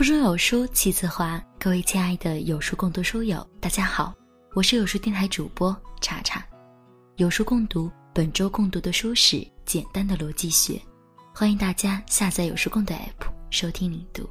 腹中有书气自华，各位亲爱的有书共读书友，大家好，我是有书电台主播查查。有书共读本周共读的书是《简单的逻辑学》，欢迎大家下载有书共读 app 收听领读。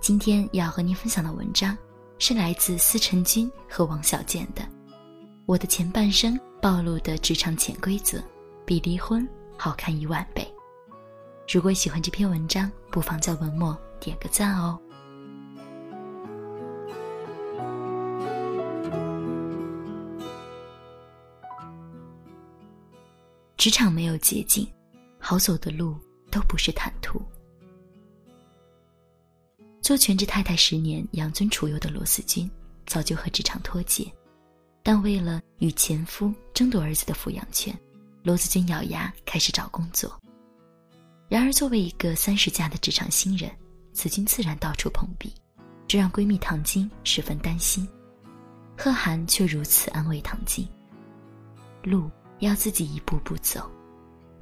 今天要和您分享的文章是来自司晨君和王小贱的《我的前半生暴露的职场潜规则，比离婚好看一万倍》。如果喜欢这篇文章，不妨在文末。点个赞哦！职场没有捷径，好走的路都不是坦途。做全职太太十年、养尊处优的罗斯君，早就和职场脱节，但为了与前夫争夺儿子的抚养权，罗子君咬牙开始找工作。然而，作为一个三十加的职场新人，子君自然到处碰壁，这让闺蜜唐晶十分担心。贺涵却如此安慰唐晶：“路要自己一步步走，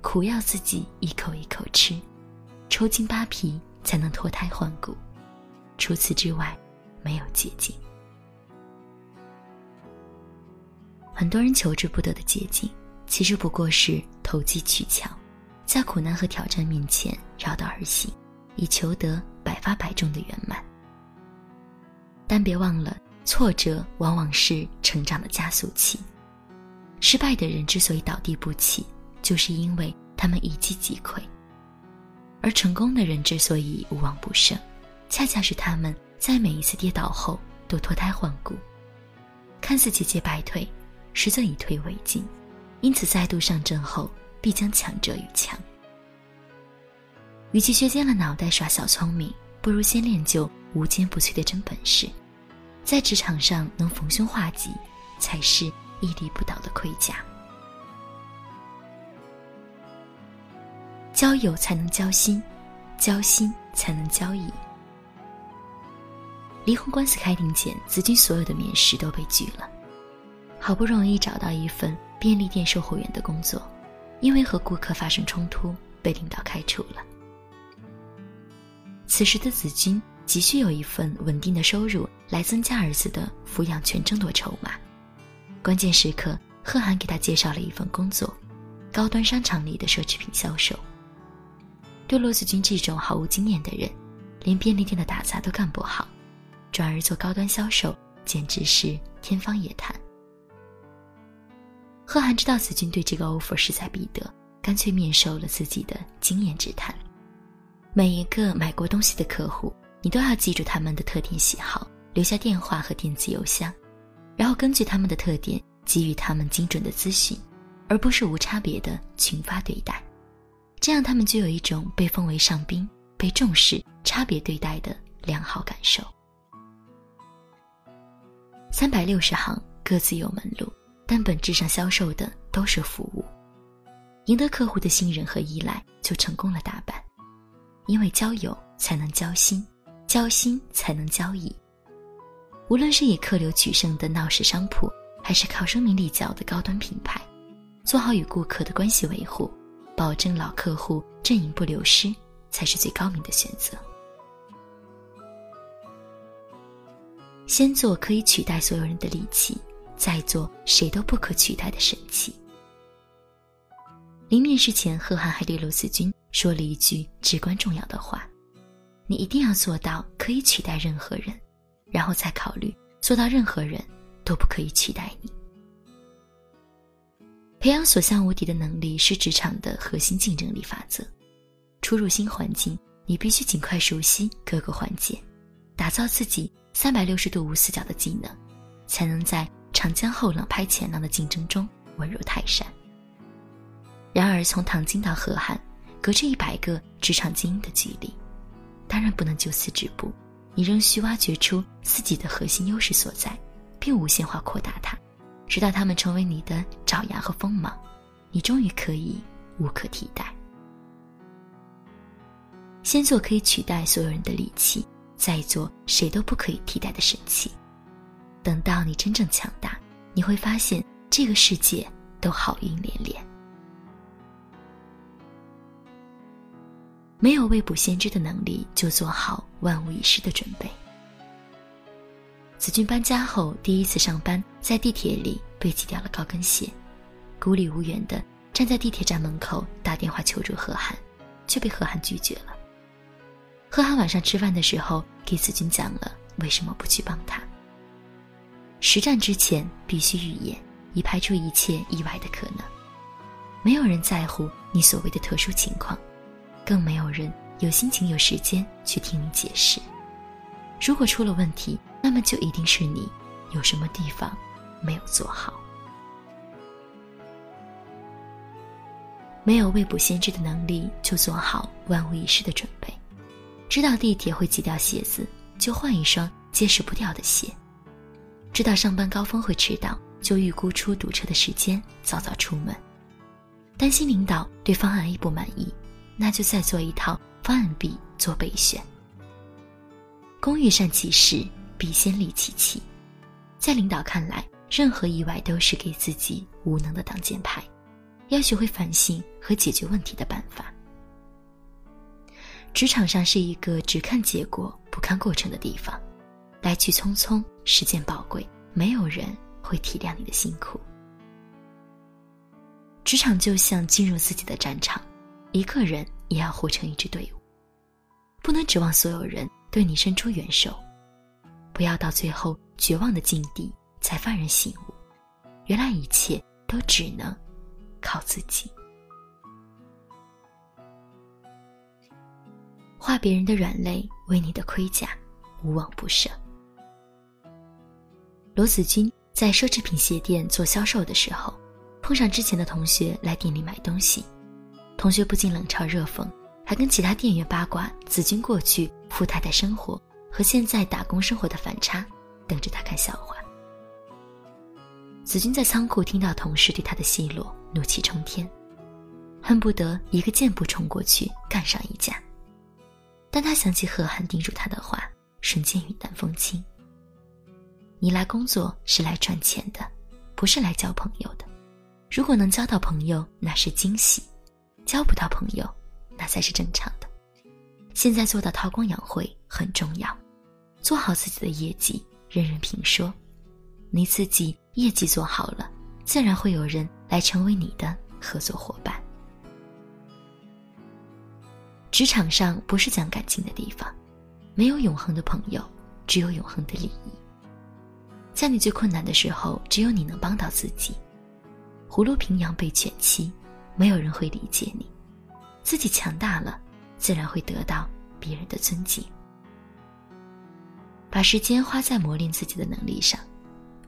苦要自己一口一口吃，抽筋扒皮才能脱胎换骨。除此之外，没有捷径。很多人求之不得的捷径，其实不过是投机取巧，在苦难和挑战面前绕道而行，以求得。”百发百中的圆满，但别忘了，挫折往往是成长的加速器。失败的人之所以倒地不起，就是因为他们一击即溃；而成功的人之所以无往不胜，恰恰是他们在每一次跌倒后都脱胎换骨，看似节节败退，实则以退为进，因此再度上阵后必将强者愈强。与其削尖了脑袋耍小聪明，不如先练就无坚不摧的真本事，在职场上能逢凶化吉，才是屹立不倒的盔甲。交友才能交心，交心才能交易。离婚官司开庭前，子君所有的面试都被拒了，好不容易找到一份便利店售货员的工作，因为和顾客发生冲突，被领导开除了。此时的子君急需有一份稳定的收入来增加儿子的抚养权争夺筹码。关键时刻，贺涵给他介绍了一份工作，高端商场里的奢侈品销售。对罗子君这种毫无经验的人，连便利店的打杂都干不好，转而做高端销售，简直是天方夜谭。贺涵知道子君对这个 offer 势在必得，干脆面授了自己的经验之谈。每一个买过东西的客户，你都要记住他们的特点喜好，留下电话和电子邮箱，然后根据他们的特点给予他们精准的咨询，而不是无差别的群发对待。这样他们就有一种被封为上宾、被重视、差别对待的良好感受。三百六十行，各自有门路，但本质上销售的都是服务。赢得客户的信任和依赖，就成功了大半。因为交友才能交心，交心才能交易。无论是以客流取胜的闹市商铺，还是靠生命立脚的高端品牌，做好与顾客的关系维护，保证老客户阵营不流失，才是最高明的选择。先做可以取代所有人的利器，再做谁都不可取代的神器。临面试前，贺涵还对罗子君。说了一句至关重要的话：“你一定要做到可以取代任何人，然后再考虑做到任何人都不可以取代你。”培养所向无敌的能力是职场的核心竞争力法则。初入新环境，你必须尽快熟悉各个环节，打造自己三百六十度无死角的技能，才能在长江后浪拍前浪的竞争中稳如泰山。然而，从唐晶到贺涵。隔着一百个职场精英的距离，当然不能就此止步，你仍需挖掘出自己的核心优势所在，并无限化扩大它，直到他们成为你的爪牙和锋芒，你终于可以无可替代。先做可以取代所有人的利器，再做谁都不可以替代的神器。等到你真正强大，你会发现这个世界都好运连连。没有未卜先知的能力，就做好万无一失的准备。子君搬家后第一次上班，在地铁里被挤掉了高跟鞋，孤立无援的站在地铁站门口打电话求助贺涵，却被贺涵拒绝了。贺涵晚上吃饭的时候给子君讲了为什么不去帮他。实战之前必须预演，以排除一切意外的可能。没有人在乎你所谓的特殊情况。更没有人有心情、有时间去听你解释。如果出了问题，那么就一定是你有什么地方没有做好。没有未卜先知的能力，就做好万无一失的准备。知道地铁会挤掉鞋子，就换一双结实不掉的鞋。知道上班高峰会迟到，就预估出堵车的时间，早早出门。担心领导对方案 A 不满意。那就再做一套方案 B 做备选。工欲善其事，必先利其器。在领导看来，任何意外都是给自己无能的挡箭牌，要学会反省和解决问题的办法。职场上是一个只看结果不看过程的地方，来去匆匆，时间宝贵，没有人会体谅你的辛苦。职场就像进入自己的战场。一个人也要活成一支队伍，不能指望所有人对你伸出援手，不要到最后绝望的境地才幡然醒悟，原来一切都只能靠自己。画别人的软肋为你的盔甲，无往不胜。罗子君在奢侈品鞋店做销售的时候，碰上之前的同学来店里买东西。同学不仅冷嘲热讽，还跟其他店员八卦子君过去富太太生活和现在打工生活的反差，等着他看笑话。子君在仓库听到同事对他的奚落，怒气冲天，恨不得一个箭步冲过去干上一架。但他想起贺涵叮嘱他的话，瞬间云淡风轻。你来工作是来赚钱的，不是来交朋友的。如果能交到朋友，那是惊喜。交不到朋友，那才是正常的。现在做到韬光养晦很重要，做好自己的业绩，人人评说。你自己业绩做好了，自然会有人来成为你的合作伙伴。职场上不是讲感情的地方，没有永恒的朋友，只有永恒的利益。在你最困难的时候，只有你能帮到自己。葫芦平阳被犬欺。没有人会理解你，自己强大了，自然会得到别人的尊敬。把时间花在磨练自己的能力上，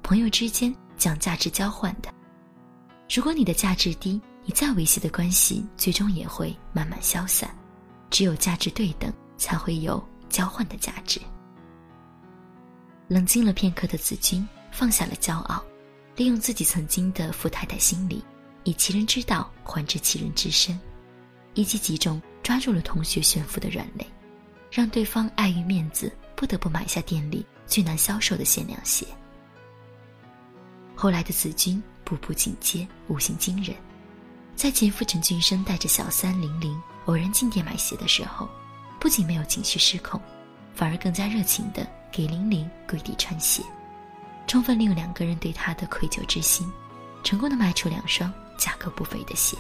朋友之间讲价值交换的。如果你的价值低，你再维系的关系最终也会慢慢消散。只有价值对等，才会有交换的价值。冷静了片刻的子君放下了骄傲，利用自己曾经的富太太心理。以其人之道还治其人之身，一击即中，抓住了同学炫富的软肋，让对方碍于面子不得不买下店里最难销售的限量鞋。后来的子君步步进阶，悟性惊人，在前夫陈俊生带着小三玲玲偶然进店买鞋的时候，不仅没有情绪失控，反而更加热情地给玲玲跪地穿鞋，充分利用两个人对他的愧疚之心，成功的卖出两双。价格不菲的鞋。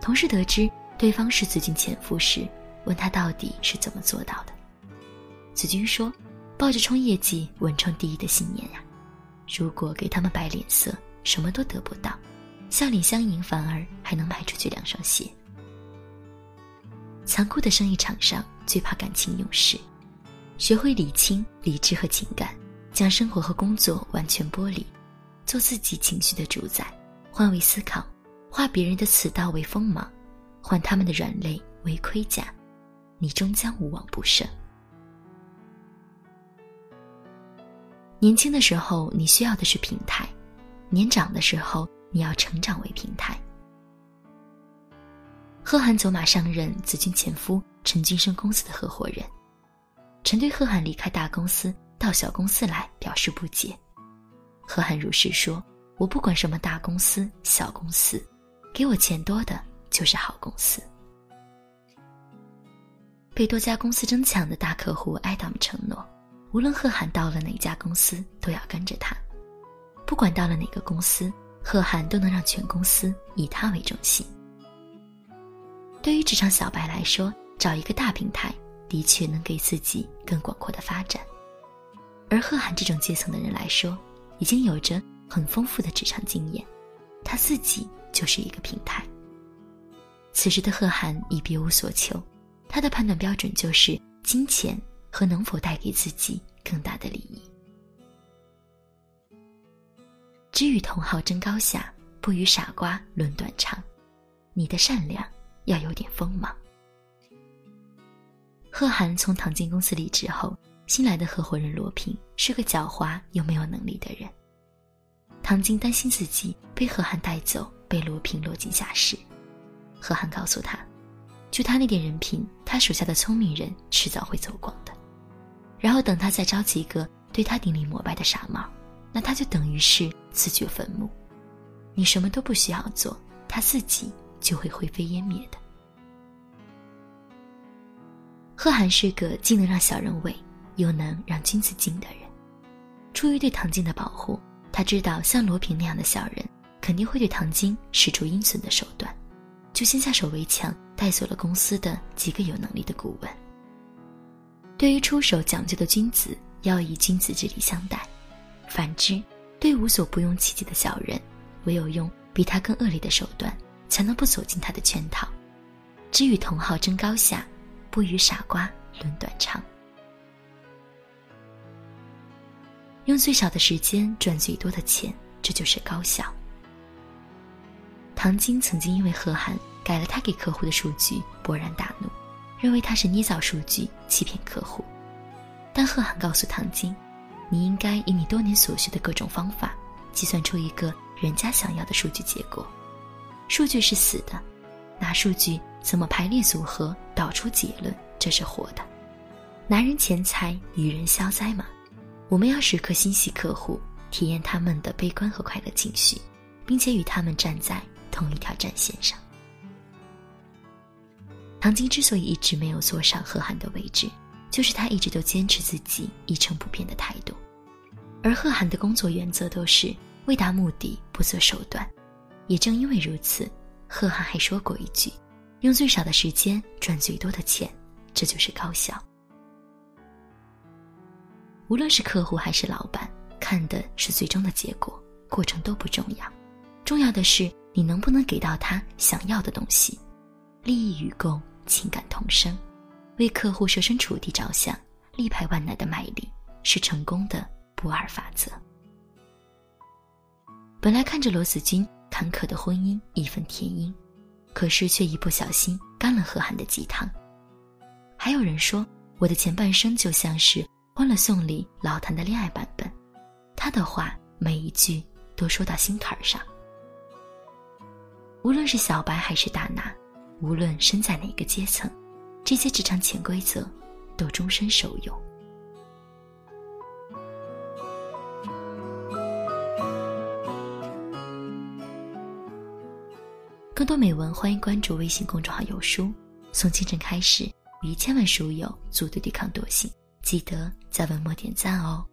同事得知对方是子君前夫时，问他到底是怎么做到的。子君说：“抱着冲业绩、稳冲第一的信念呀。如果给他们摆脸色，什么都得不到，笑脸相迎，反而还能卖出去两双鞋。”残酷的生意场上，最怕感情用事。学会理清理智和情感，将生活和工作完全剥离。做自己情绪的主宰，换位思考，化别人的刺刀为锋芒，换他们的软肋为盔甲，你终将无往不胜。年轻的时候，你需要的是平台；年长的时候，你要成长为平台。贺涵走马上任子君前夫陈俊生公司的合伙人，陈对贺涵离开大公司到小公司来表示不解。何涵如是说：“我不管什么大公司、小公司，给我钱多的就是好公司。被多家公司争抢的大客户艾达姆承诺，无论贺涵到了哪家公司，都要跟着他。不管到了哪个公司，贺涵都能让全公司以他为中心。对于职场小白来说，找一个大平台的确能给自己更广阔的发展。而贺涵这种阶层的人来说，已经有着很丰富的职场经验，他自己就是一个平台。此时的贺涵已别无所求。他的判断标准就是金钱和能否带给自己更大的利益。只与同好争高下，不与傻瓜论短长。你的善良要有点锋芒。贺涵从唐晶公司离职后，新来的合伙人罗平是个狡猾又没有能力的人。唐晶担心自己被贺涵带走，被罗平落井下石。贺涵告诉他。就他那点人品，他手下的聪明人迟早会走光的。然后等他再招几个对他顶礼膜拜的傻帽，那他就等于是自掘坟墓。你什么都不需要做，他自己就会灰飞烟灭的。贺涵是个既能让小人畏，又能让君子敬的人。出于对唐晶的保护，他知道像罗平那样的小人，肯定会对唐晶使出阴损的手段。就先下手为强，带走了公司的几个有能力的顾问。对于出手讲究的君子，要以君子之礼相待；反之，对无所不用其极的小人，唯有用比他更恶劣的手段，才能不走进他的圈套。只与同好争高下，不与傻瓜论短长。用最少的时间赚最多的钱，这就是高效。唐晶曾经因为贺涵改了他给客户的数据，勃然大怒，认为他是捏造数据欺骗客户。但贺涵告诉唐晶：“你应该以你多年所学的各种方法，计算出一个人家想要的数据结果。数据是死的，拿数据怎么排列组合导出结论，这是活的。拿人钱财与人消灾嘛。我们要时刻心系客户，体验他们的悲观和快乐情绪，并且与他们站在。”同一条战线上，唐晶之所以一直没有坐上贺涵的位置，就是他一直都坚持自己一成不变的态度。而贺涵的工作原则都是为达目的不择手段。也正因为如此，贺涵还说过一句：“用最少的时间赚最多的钱，这就是高效。”无论是客户还是老板，看的是最终的结果，过程都不重要，重要的是。你能不能给到他想要的东西？利益与共，情感同生，为客户设身处地着想，力排万难的卖力，是成功的不二法则。本来看着罗子君坎坷的婚姻义愤填膺，可是却一不小心干了何涵的鸡汤。还有人说我的前半生就像是《欢乐颂》里老谭的恋爱版本，他的话每一句都说到心坎上。无论是小白还是大拿，无论身在哪个阶层，这些职场潜规则都终身受用。更多美文，欢迎关注微信公众号“有书”。从清晨开始，与千万书友组队对抗惰性，记得在文末点赞哦。